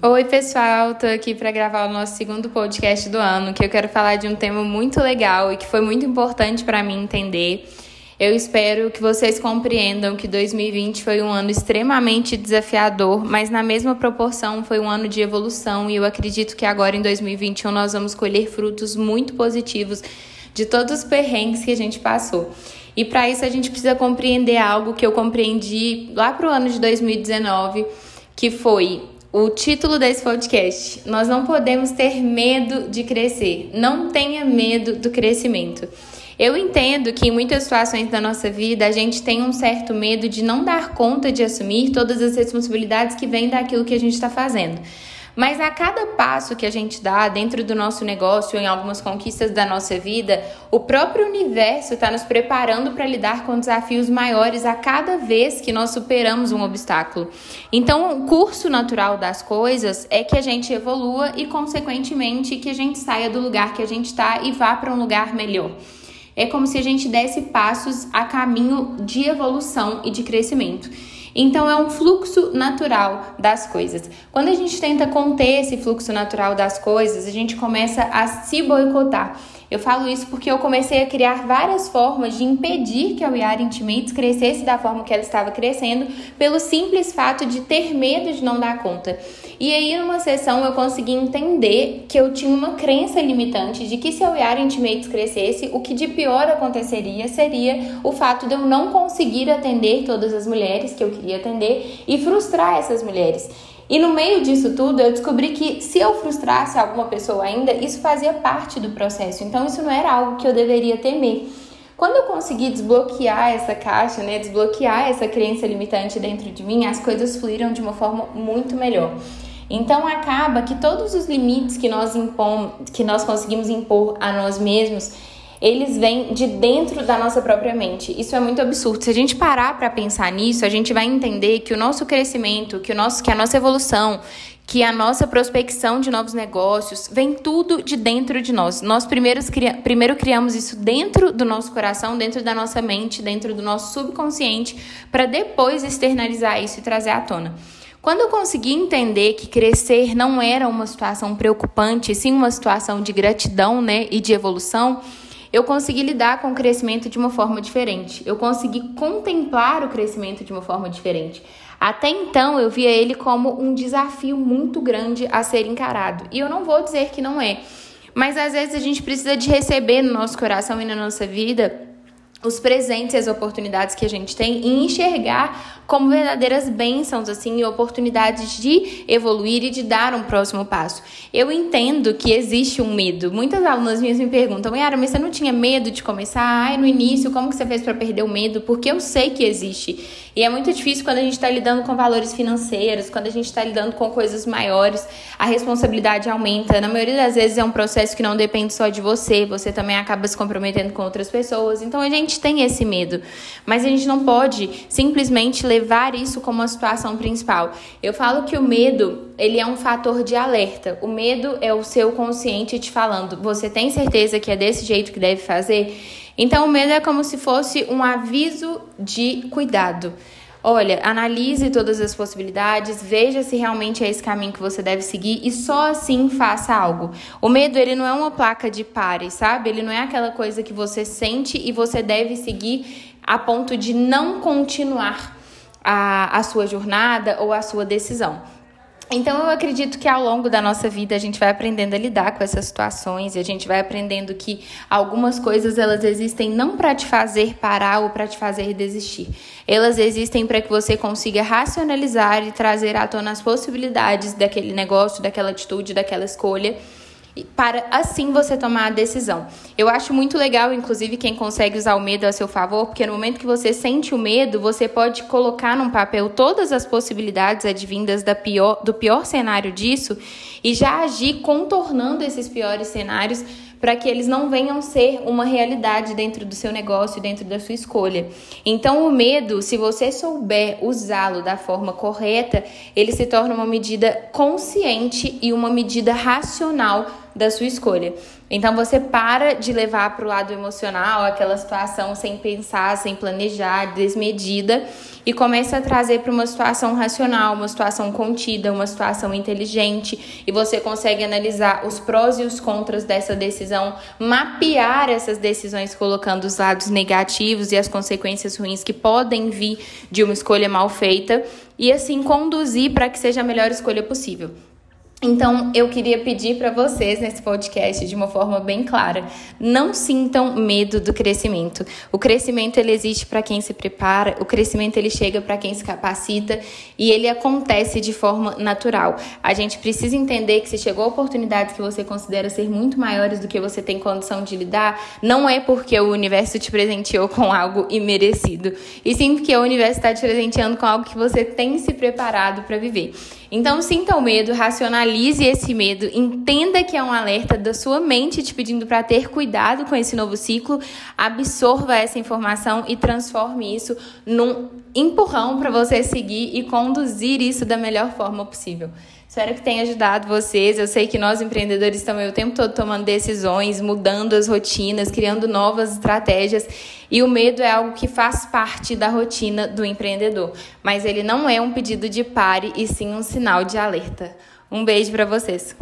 Oi, pessoal, tô aqui para gravar o nosso segundo podcast do ano, que eu quero falar de um tema muito legal e que foi muito importante para mim entender. Eu espero que vocês compreendam que 2020 foi um ano extremamente desafiador, mas na mesma proporção foi um ano de evolução e eu acredito que agora em 2021 nós vamos colher frutos muito positivos de todos os perrengues que a gente passou. E para isso a gente precisa compreender algo que eu compreendi lá pro ano de 2019, que foi o título desse podcast. Nós não podemos ter medo de crescer. Não tenha medo do crescimento. Eu entendo que em muitas situações da nossa vida a gente tem um certo medo de não dar conta de assumir todas as responsabilidades que vêm daquilo que a gente está fazendo. Mas a cada passo que a gente dá dentro do nosso negócio, em algumas conquistas da nossa vida, o próprio universo está nos preparando para lidar com desafios maiores a cada vez que nós superamos um obstáculo. Então, o curso natural das coisas é que a gente evolua e, consequentemente, que a gente saia do lugar que a gente está e vá para um lugar melhor. É como se a gente desse passos a caminho de evolução e de crescimento. Então é um fluxo natural das coisas. Quando a gente tenta conter esse fluxo natural das coisas, a gente começa a se boicotar. Eu falo isso porque eu comecei a criar várias formas de impedir que a Are Intimates crescesse da forma que ela estava crescendo, pelo simples fato de ter medo de não dar conta. E aí, numa sessão, eu consegui entender que eu tinha uma crença limitante de que se a Are Intimates crescesse, o que de pior aconteceria seria o fato de eu não conseguir atender todas as mulheres que eu queria atender e frustrar essas mulheres. E no meio disso tudo, eu descobri que se eu frustrasse alguma pessoa ainda, isso fazia parte do processo. Então, isso não era algo que eu deveria temer. Quando eu consegui desbloquear essa caixa, né, desbloquear essa crença limitante dentro de mim, as coisas fluíram de uma forma muito melhor. Então acaba que todos os limites que nós impomos, que nós conseguimos impor a nós mesmos, eles vêm de dentro da nossa própria mente. Isso é muito absurdo. Se a gente parar para pensar nisso, a gente vai entender que o nosso crescimento, que o nosso, que a nossa evolução, que a nossa prospecção de novos negócios vem tudo de dentro de nós. Nós primeiros, primeiro criamos isso dentro do nosso coração, dentro da nossa mente, dentro do nosso subconsciente, para depois externalizar isso e trazer à tona. Quando eu consegui entender que crescer não era uma situação preocupante, sim uma situação de gratidão né, e de evolução, eu consegui lidar com o crescimento de uma forma diferente. Eu consegui contemplar o crescimento de uma forma diferente. Até então eu via ele como um desafio muito grande a ser encarado. E eu não vou dizer que não é. Mas às vezes a gente precisa de receber no nosso coração e na nossa vida os presentes e as oportunidades que a gente tem e enxergar como verdadeiras bênçãos, assim, e oportunidades de evoluir e de dar um próximo passo. Eu entendo que existe um medo. Muitas alunas minhas me perguntam, Yara, mas você não tinha medo de começar? Ai, no início, como que você fez para perder o medo? Porque eu sei que existe. E é muito difícil quando a gente está lidando com valores financeiros, quando a gente está lidando com coisas maiores, a responsabilidade aumenta. Na maioria das vezes é um processo que não depende só de você, você também acaba se comprometendo com outras pessoas. Então a gente tem esse medo. Mas a gente não pode simplesmente levar levar isso como a situação principal. Eu falo que o medo, ele é um fator de alerta. O medo é o seu consciente te falando: "Você tem certeza que é desse jeito que deve fazer?" Então o medo é como se fosse um aviso de cuidado. Olha, analise todas as possibilidades, veja se realmente é esse caminho que você deve seguir e só assim faça algo. O medo, ele não é uma placa de pare, sabe? Ele não é aquela coisa que você sente e você deve seguir a ponto de não continuar a, a sua jornada ou a sua decisão. Então, eu acredito que ao longo da nossa vida a gente vai aprendendo a lidar com essas situações e a gente vai aprendendo que algumas coisas elas existem não para te fazer parar ou para te fazer desistir. Elas existem para que você consiga racionalizar e trazer à tona as possibilidades daquele negócio, daquela atitude, daquela escolha para assim você tomar a decisão. Eu acho muito legal, inclusive, quem consegue usar o medo a seu favor, porque no momento que você sente o medo, você pode colocar num papel todas as possibilidades advindas da pior, do pior cenário disso e já agir contornando esses piores cenários para que eles não venham ser uma realidade dentro do seu negócio, dentro da sua escolha. Então, o medo, se você souber usá-lo da forma correta, ele se torna uma medida consciente e uma medida racional da sua escolha. Então você para de levar para o lado emocional aquela situação sem pensar, sem planejar, desmedida e começa a trazer para uma situação racional, uma situação contida, uma situação inteligente e você consegue analisar os prós e os contras dessa decisão, mapear essas decisões colocando os lados negativos e as consequências ruins que podem vir de uma escolha mal feita e assim conduzir para que seja a melhor escolha possível. Então, eu queria pedir para vocês nesse podcast de uma forma bem clara, não sintam medo do crescimento. O crescimento ele existe para quem se prepara, o crescimento ele chega para quem se capacita e ele acontece de forma natural. A gente precisa entender que se chegou a oportunidades que você considera ser muito maiores do que você tem condição de lidar, não é porque o universo te presenteou com algo imerecido, e sim porque o universo está te presenteando com algo que você tem se preparado para viver. Então, sinta o medo, racionalize esse medo, entenda que é um alerta da sua mente te pedindo para ter cuidado com esse novo ciclo, absorva essa informação e transforme isso num empurrão para você seguir e conduzir isso da melhor forma possível. Espero que tenha ajudado vocês. Eu sei que nós empreendedores estamos o tempo todo tomando decisões, mudando as rotinas, criando novas estratégias. E o medo é algo que faz parte da rotina do empreendedor. Mas ele não é um pedido de pare e sim um sinal de alerta. Um beijo para vocês.